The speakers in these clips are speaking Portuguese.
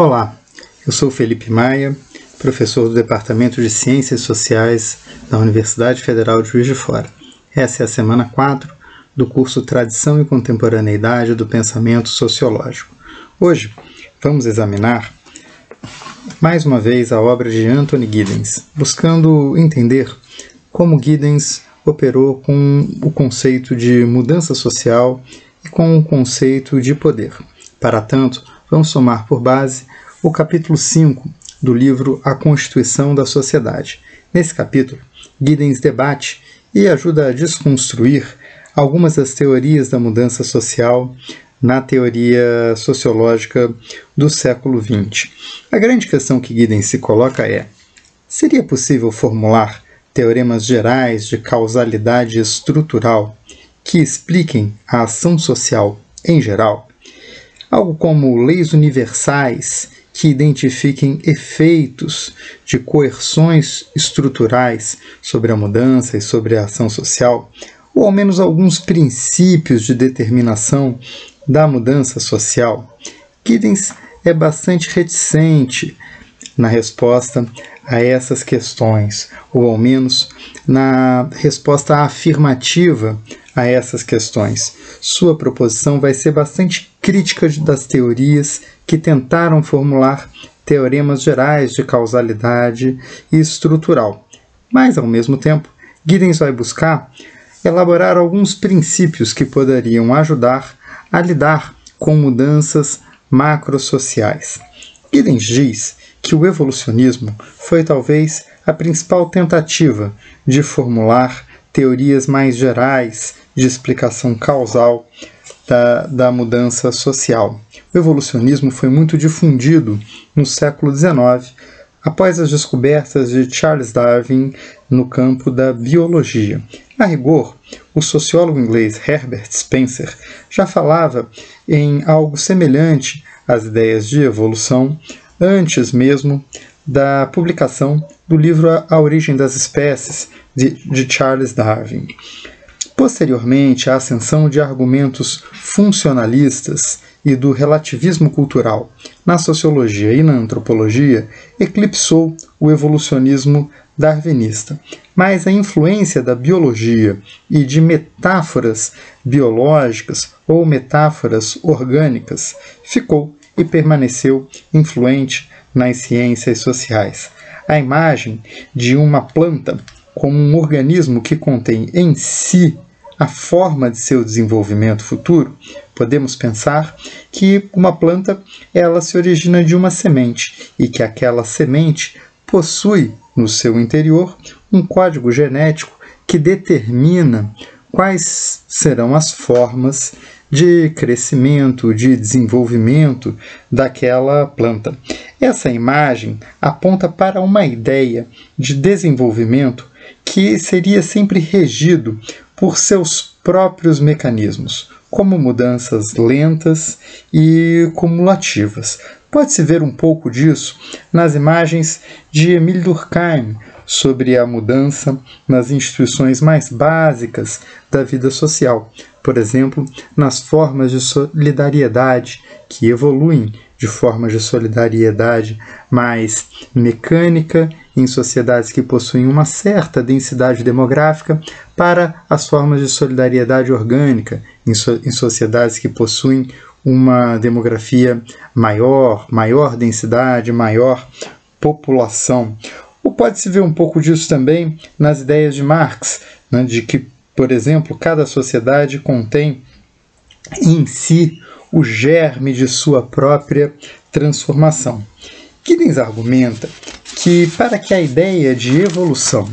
Olá, eu sou Felipe Maia, professor do Departamento de Ciências Sociais da Universidade Federal de Juiz de Fora. Essa é a semana 4 do curso Tradição e Contemporaneidade do Pensamento Sociológico. Hoje vamos examinar mais uma vez a obra de Anthony Giddens, buscando entender como Giddens operou com o conceito de mudança social e com o conceito de poder. Para tanto, vamos somar por base o capítulo 5 do livro A Constituição da Sociedade. Nesse capítulo, Giddens debate e ajuda a desconstruir algumas das teorias da mudança social na teoria sociológica do século XX. A grande questão que Giddens se coloca é: seria possível formular teoremas gerais de causalidade estrutural que expliquem a ação social em geral? Algo como leis universais que identifiquem efeitos de coerções estruturais sobre a mudança e sobre a ação social, ou ao menos alguns princípios de determinação da mudança social. Giddens é bastante reticente na resposta a essas questões, ou ao menos na resposta afirmativa a essas questões. Sua proposição vai ser bastante crítica das teorias que tentaram formular teoremas gerais de causalidade e estrutural. Mas, ao mesmo tempo, Giddens vai buscar elaborar alguns princípios que poderiam ajudar a lidar com mudanças macrosociais. Giddens diz que o evolucionismo foi talvez a principal tentativa de formular teorias mais gerais de explicação causal da, da mudança social. O evolucionismo foi muito difundido no século XIX, após as descobertas de Charles Darwin no campo da biologia. A rigor, o sociólogo inglês Herbert Spencer já falava em algo semelhante às ideias de evolução antes mesmo da publicação do livro A Origem das Espécies, de, de Charles Darwin. Posteriormente, a ascensão de argumentos funcionalistas e do relativismo cultural na sociologia e na antropologia eclipsou o evolucionismo darwinista. Mas a influência da biologia e de metáforas biológicas ou metáforas orgânicas ficou e permaneceu influente nas ciências sociais. A imagem de uma planta como um organismo que contém em si a forma de seu desenvolvimento futuro, podemos pensar que uma planta ela se origina de uma semente e que aquela semente possui no seu interior um código genético que determina quais serão as formas de crescimento, de desenvolvimento daquela planta. Essa imagem aponta para uma ideia de desenvolvimento que seria sempre regido por seus próprios mecanismos, como mudanças lentas e cumulativas. Pode-se ver um pouco disso nas imagens de Emile Durkheim sobre a mudança nas instituições mais básicas da vida social, por exemplo, nas formas de solidariedade que evoluem de formas de solidariedade mais mecânica em sociedades que possuem uma certa densidade demográfica para as formas de solidariedade orgânica em, so em sociedades que possuem uma demografia maior, maior densidade, maior população. Ou pode-se ver um pouco disso também nas ideias de Marx, né, de que, por exemplo, cada sociedade contém em si o germe de sua própria transformação. Giddens argumenta que, para que a ideia de evolução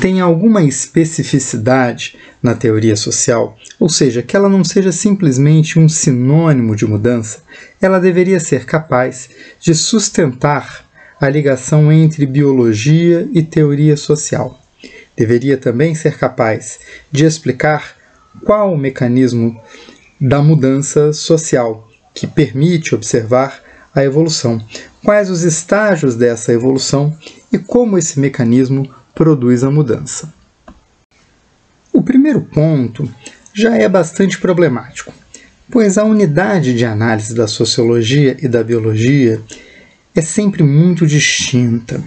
tenha alguma especificidade na teoria social, ou seja, que ela não seja simplesmente um sinônimo de mudança, ela deveria ser capaz de sustentar a ligação entre biologia e teoria social. Deveria também ser capaz de explicar qual o mecanismo da mudança social que permite observar a evolução, quais os estágios dessa evolução e como esse mecanismo produz a mudança. O primeiro ponto já é bastante problemático. pois a unidade de análise da sociologia e da biologia é sempre muito distinta.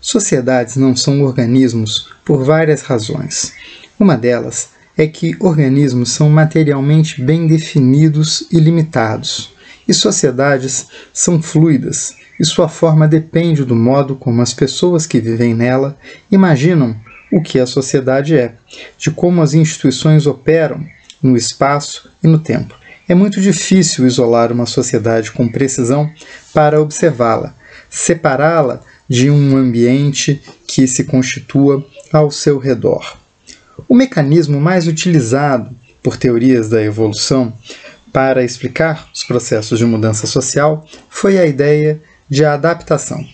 Sociedades não são organismos por várias razões. Uma delas é que organismos são materialmente bem definidos e limitados, e sociedades são fluidas, e sua forma depende do modo como as pessoas que vivem nela imaginam o que a sociedade é, de como as instituições operam no espaço e no tempo. É muito difícil isolar uma sociedade com precisão para observá-la, separá-la de um ambiente que se constitua ao seu redor. O mecanismo mais utilizado por teorias da evolução para explicar os processos de mudança social foi a ideia de adaptação.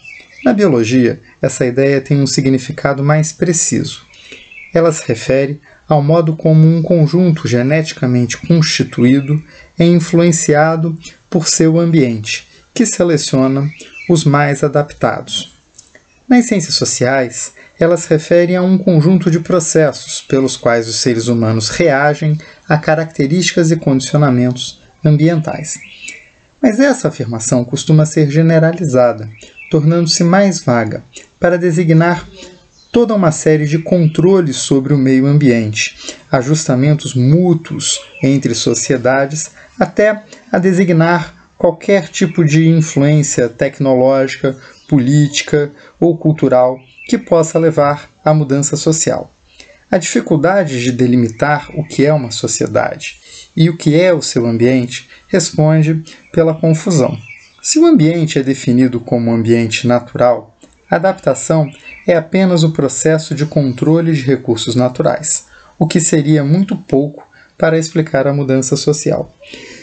Na biologia, essa ideia tem um significado mais preciso. Ela se refere ao modo como um conjunto geneticamente constituído é influenciado por seu ambiente, que seleciona os mais adaptados. Nas ciências sociais, elas se referem a um conjunto de processos pelos quais os seres humanos reagem a características e condicionamentos ambientais. Mas essa afirmação costuma ser generalizada, tornando-se mais vaga, para designar toda uma série de controles sobre o meio ambiente, ajustamentos mútuos entre sociedades, até a designar qualquer tipo de influência tecnológica, política ou cultural que possa levar à mudança social. A dificuldade de delimitar o que é uma sociedade e o que é o seu ambiente responde pela confusão. Se o ambiente é definido como ambiente natural, adaptação é apenas o processo de controle de recursos naturais, o que seria muito pouco para explicar a mudança social.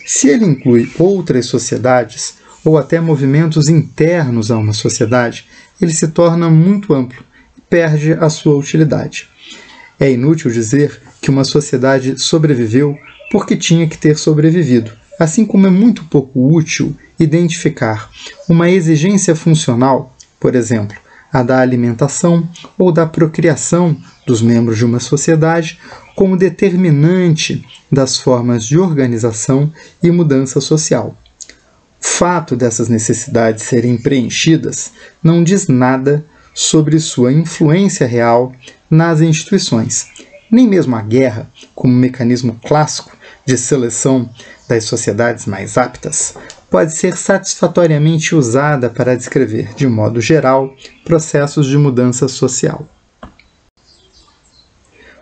Se ele inclui outras sociedades ou até movimentos internos a uma sociedade, ele se torna muito amplo e perde a sua utilidade. É inútil dizer que uma sociedade sobreviveu porque tinha que ter sobrevivido, assim como é muito pouco útil identificar uma exigência funcional, por exemplo, a da alimentação ou da procriação dos membros de uma sociedade, como determinante das formas de organização e mudança social. Fato dessas necessidades serem preenchidas não diz nada sobre sua influência real nas instituições. Nem mesmo a guerra, como mecanismo clássico de seleção das sociedades mais aptas, pode ser satisfatoriamente usada para descrever, de modo geral, processos de mudança social.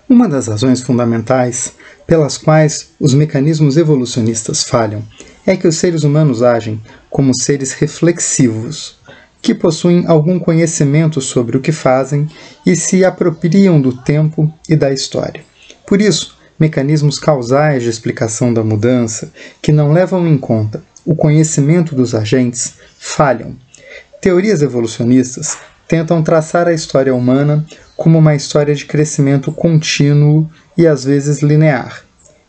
Uma das razões fundamentais pelas quais os mecanismos evolucionistas falham é que os seres humanos agem como seres reflexivos, que possuem algum conhecimento sobre o que fazem e se apropriam do tempo e da história. Por isso, mecanismos causais de explicação da mudança, que não levam em conta o conhecimento dos agentes, falham. Teorias evolucionistas tentam traçar a história humana como uma história de crescimento contínuo e às vezes linear.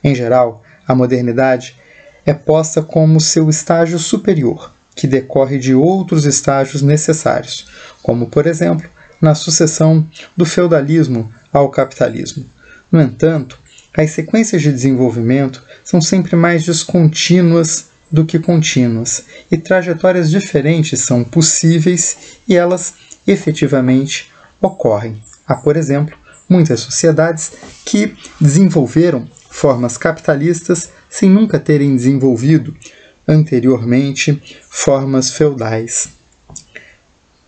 Em geral, a modernidade é posta como seu estágio superior, que decorre de outros estágios necessários, como, por exemplo, na sucessão do feudalismo ao capitalismo. No entanto, as sequências de desenvolvimento são sempre mais descontínuas do que contínuas, e trajetórias diferentes são possíveis e elas efetivamente ocorrem. Há, por exemplo, muitas sociedades que desenvolveram formas capitalistas sem nunca terem desenvolvido anteriormente formas feudais.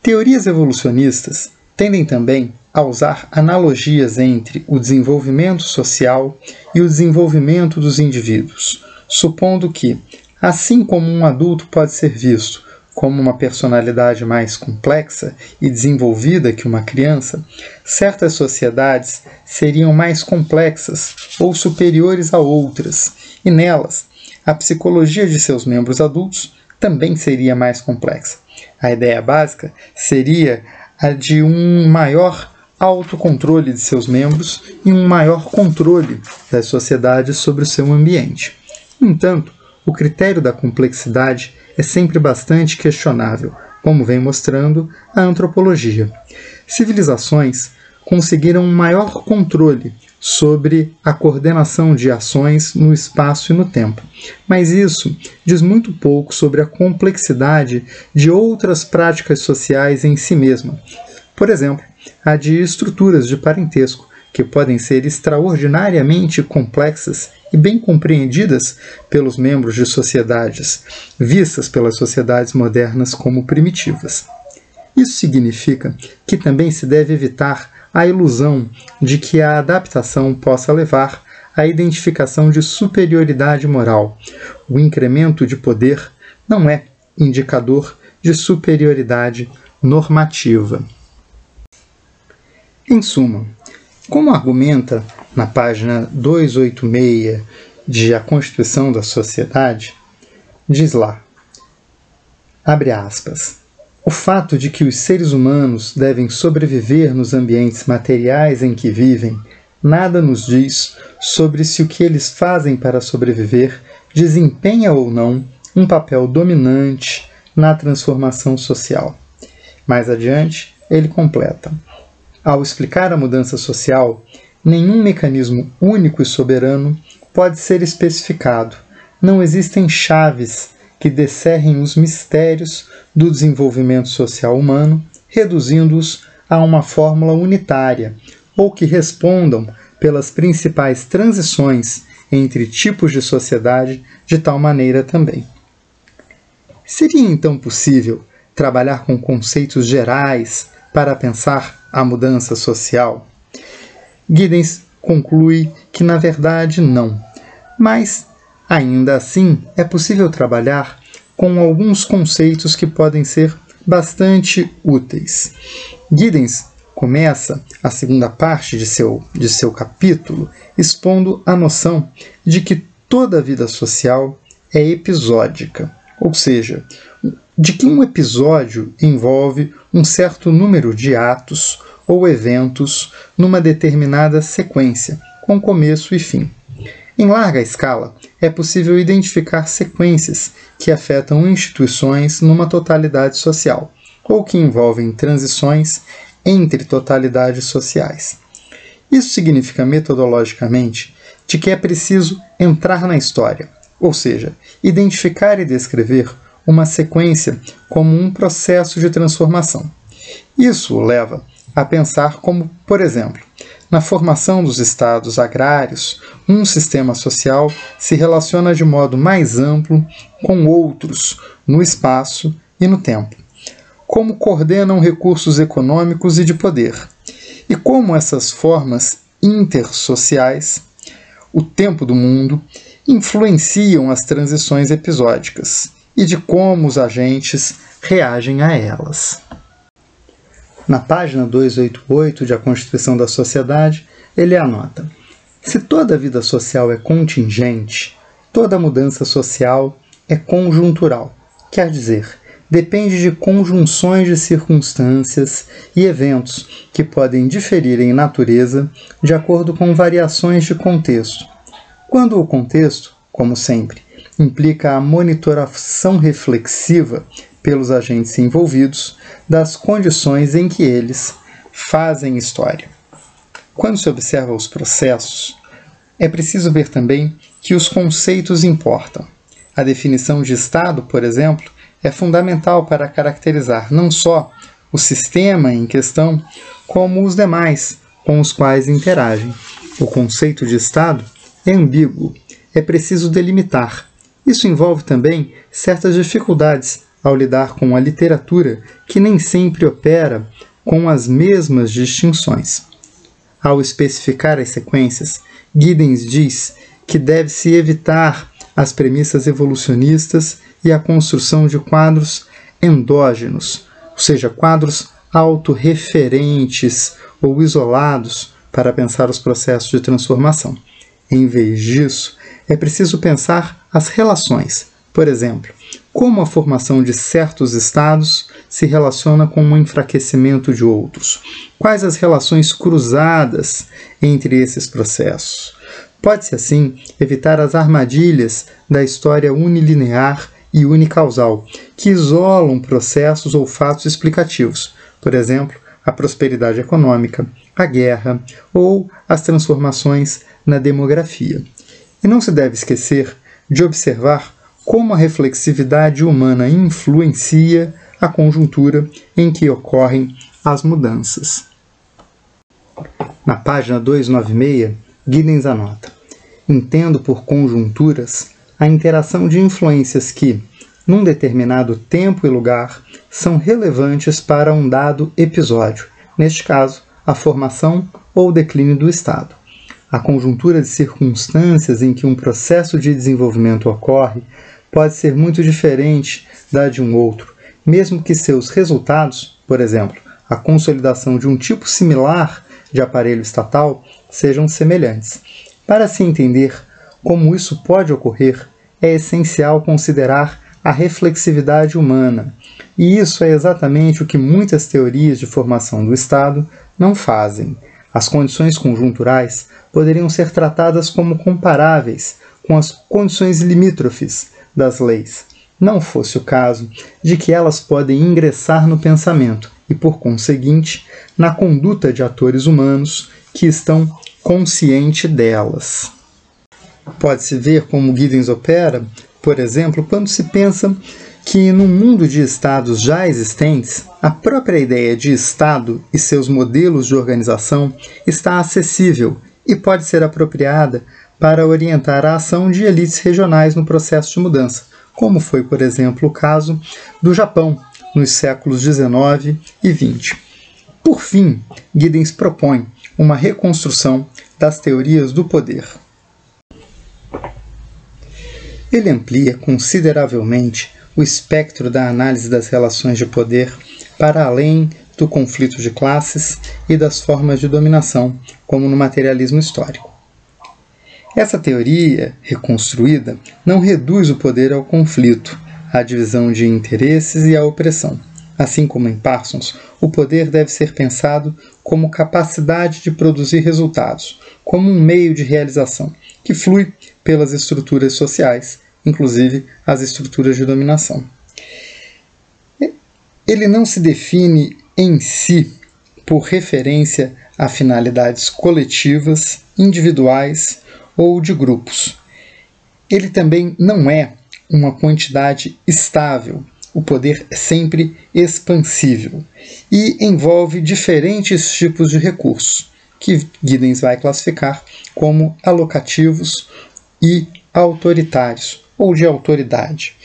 Teorias evolucionistas tendem também a usar analogias entre o desenvolvimento social e o desenvolvimento dos indivíduos, supondo que, assim como um adulto pode ser visto como uma personalidade mais complexa e desenvolvida que uma criança, certas sociedades seriam mais complexas ou superiores a outras, e nelas, a psicologia de seus membros adultos também seria mais complexa. A ideia básica seria a de um maior autocontrole de seus membros e um maior controle das sociedades sobre o seu ambiente. No entanto, o critério da complexidade é sempre bastante questionável, como vem mostrando a antropologia. Civilizações conseguiram um maior controle sobre a coordenação de ações no espaço e no tempo. Mas isso diz muito pouco sobre a complexidade de outras práticas sociais em si mesma. Por exemplo, a de estruturas de parentesco, que podem ser extraordinariamente complexas e bem compreendidas pelos membros de sociedades, vistas pelas sociedades modernas como primitivas. Isso significa que também se deve evitar a ilusão de que a adaptação possa levar à identificação de superioridade moral. O incremento de poder não é indicador de superioridade normativa. Em suma, como argumenta na página 286 de A Constituição da Sociedade, diz lá, abre aspas, o fato de que os seres humanos devem sobreviver nos ambientes materiais em que vivem nada nos diz sobre se o que eles fazem para sobreviver desempenha ou não um papel dominante na transformação social. Mais adiante, ele completa: ao explicar a mudança social, nenhum mecanismo único e soberano pode ser especificado. Não existem chaves que descerrem os mistérios do desenvolvimento social humano, reduzindo-os a uma fórmula unitária, ou que respondam pelas principais transições entre tipos de sociedade de tal maneira também. Seria então possível trabalhar com conceitos gerais para pensar a mudança social? Giddens conclui que na verdade não, mas Ainda assim, é possível trabalhar com alguns conceitos que podem ser bastante úteis. Giddens começa a segunda parte de seu, de seu capítulo expondo a noção de que toda a vida social é episódica, ou seja, de que um episódio envolve um certo número de atos ou eventos numa determinada sequência, com começo e fim. Em larga escala, é possível identificar sequências que afetam instituições numa totalidade social, ou que envolvem transições entre totalidades sociais. Isso significa metodologicamente de que é preciso entrar na história, ou seja, identificar e descrever uma sequência como um processo de transformação. Isso leva a pensar como, por exemplo, na formação dos estados agrários, um sistema social se relaciona de modo mais amplo com outros no espaço e no tempo. Como coordenam recursos econômicos e de poder, e como essas formas intersociais, o tempo do mundo, influenciam as transições episódicas e de como os agentes reagem a elas. Na página 288 de A Constituição da Sociedade, ele anota: se toda vida social é contingente, toda mudança social é conjuntural, quer dizer, depende de conjunções de circunstâncias e eventos que podem diferir em natureza de acordo com variações de contexto. Quando o contexto, como sempre, implica a monitoração reflexiva pelos agentes envolvidos das condições em que eles fazem história. Quando se observa os processos, é preciso ver também que os conceitos importam. A definição de Estado, por exemplo, é fundamental para caracterizar não só o sistema em questão, como os demais com os quais interagem. O conceito de Estado é ambíguo, é preciso delimitar. Isso envolve também certas dificuldades ao lidar com a literatura que nem sempre opera com as mesmas distinções. Ao especificar as sequências, Giddens diz que deve-se evitar as premissas evolucionistas e a construção de quadros endógenos, ou seja, quadros autorreferentes ou isolados para pensar os processos de transformação. Em vez disso, é preciso pensar as relações, por exemplo, como a formação de certos estados se relaciona com o enfraquecimento de outros? Quais as relações cruzadas entre esses processos? Pode-se, assim, evitar as armadilhas da história unilinear e unicausal, que isolam processos ou fatos explicativos, por exemplo, a prosperidade econômica, a guerra ou as transformações na demografia. E não se deve esquecer de observar como a reflexividade humana influencia a conjuntura em que ocorrem as mudanças. Na página 296, Giddens anota: Entendo por conjunturas a interação de influências que, num determinado tempo e lugar, são relevantes para um dado episódio, neste caso, a formação ou declínio do Estado. A conjuntura de circunstâncias em que um processo de desenvolvimento ocorre pode ser muito diferente da de um outro, mesmo que seus resultados, por exemplo, a consolidação de um tipo similar de aparelho estatal, sejam semelhantes. Para se entender como isso pode ocorrer, é essencial considerar a reflexividade humana, e isso é exatamente o que muitas teorias de formação do Estado não fazem. As condições conjunturais poderiam ser tratadas como comparáveis com as condições limítrofes das leis, não fosse o caso de que elas podem ingressar no pensamento e, por conseguinte, na conduta de atores humanos que estão conscientes delas. Pode-se ver como Giddens opera, por exemplo, quando se pensa que, no mundo de estados já existentes, a própria ideia de Estado e seus modelos de organização está acessível e pode ser apropriada para orientar a ação de elites regionais no processo de mudança, como foi, por exemplo, o caso do Japão nos séculos XIX e XX. Por fim, Giddens propõe uma reconstrução das teorias do poder. Ele amplia consideravelmente o espectro da análise das relações de poder para além do conflito de classes e das formas de dominação, como no materialismo histórico. Essa teoria reconstruída não reduz o poder ao conflito, à divisão de interesses e à opressão. Assim como em Parsons, o poder deve ser pensado como capacidade de produzir resultados, como um meio de realização, que flui pelas estruturas sociais inclusive as estruturas de dominação. Ele não se define em si por referência a finalidades coletivas, individuais ou de grupos. Ele também não é uma quantidade estável. O poder é sempre expansível e envolve diferentes tipos de recursos, que Giddens vai classificar como alocativos e autoritários, ou de autoridade.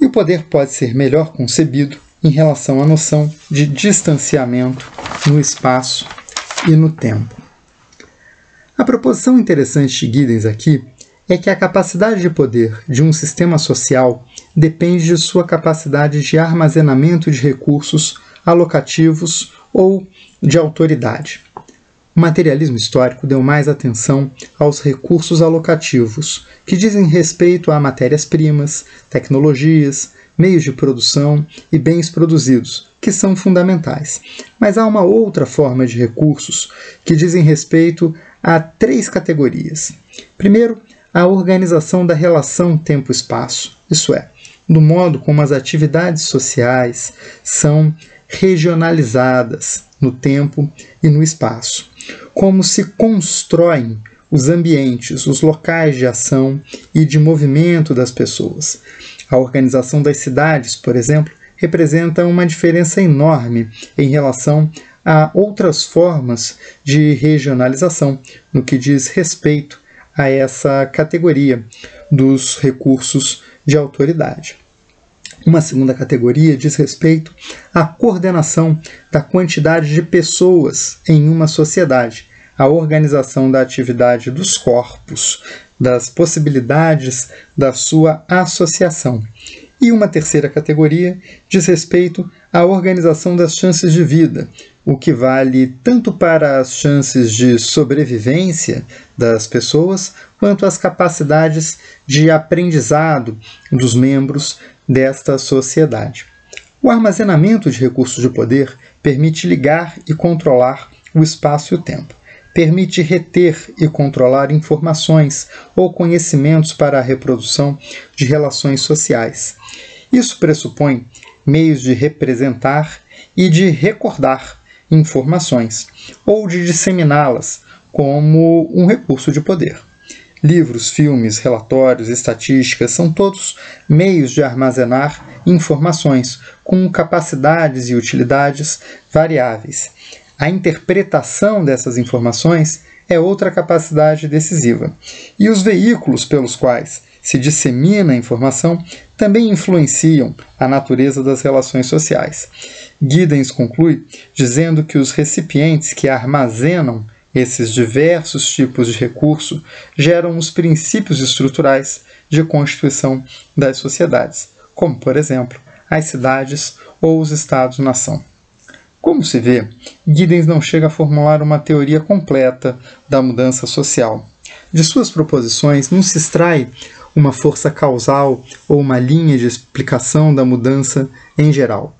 E o poder pode ser melhor concebido em relação à noção de distanciamento no espaço e no tempo. A proposição interessante de Giddens aqui é que a capacidade de poder de um sistema social depende de sua capacidade de armazenamento de recursos alocativos ou de autoridade. O materialismo histórico deu mais atenção aos recursos alocativos, que dizem respeito a matérias-primas, tecnologias, meios de produção e bens produzidos, que são fundamentais. Mas há uma outra forma de recursos que dizem respeito a três categorias. Primeiro, a organização da relação tempo-espaço, isso é, do modo como as atividades sociais são regionalizadas no tempo e no espaço como se constroem os ambientes, os locais de ação e de movimento das pessoas. A organização das cidades, por exemplo, representa uma diferença enorme em relação a outras formas de regionalização no que diz respeito a essa categoria dos recursos de autoridade. Uma segunda categoria diz respeito à coordenação da quantidade de pessoas em uma sociedade, a organização da atividade dos corpos, das possibilidades da sua associação. E uma terceira categoria diz respeito à organização das chances de vida, o que vale tanto para as chances de sobrevivência das pessoas, quanto as capacidades de aprendizado dos membros desta sociedade. O armazenamento de recursos de poder permite ligar e controlar o espaço e o tempo. Permite reter e controlar informações ou conhecimentos para a reprodução de relações sociais. Isso pressupõe meios de representar e de recordar informações ou de disseminá-las como um recurso de poder. Livros, filmes, relatórios, estatísticas são todos meios de armazenar informações com capacidades e utilidades variáveis. A interpretação dessas informações é outra capacidade decisiva. E os veículos pelos quais se dissemina a informação também influenciam a natureza das relações sociais. Giddens conclui dizendo que os recipientes que armazenam esses diversos tipos de recurso geram os princípios estruturais de constituição das sociedades, como, por exemplo, as cidades ou os estados-nação. Como se vê, Giddens não chega a formular uma teoria completa da mudança social. De suas proposições não se extrai uma força causal ou uma linha de explicação da mudança em geral.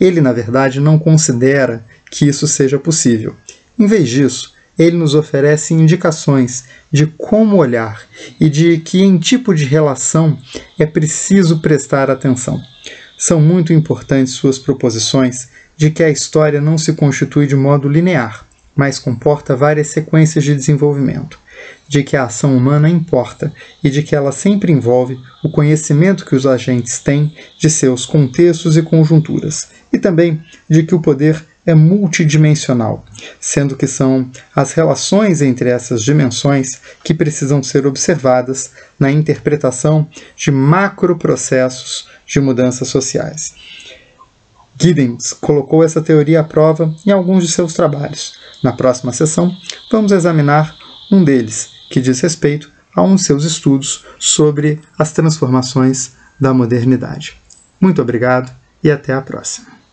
Ele, na verdade, não considera que isso seja possível. Em vez disso, ele nos oferece indicações de como olhar e de que em tipo de relação é preciso prestar atenção. São muito importantes suas proposições de que a história não se constitui de modo linear, mas comporta várias sequências de desenvolvimento, de que a ação humana importa e de que ela sempre envolve o conhecimento que os agentes têm de seus contextos e conjunturas, e também de que o poder é multidimensional, sendo que são as relações entre essas dimensões que precisam ser observadas na interpretação de macroprocessos de mudanças sociais. Giddens colocou essa teoria à prova em alguns de seus trabalhos. Na próxima sessão, vamos examinar um deles, que diz respeito a um de seus estudos sobre as transformações da modernidade. Muito obrigado e até a próxima.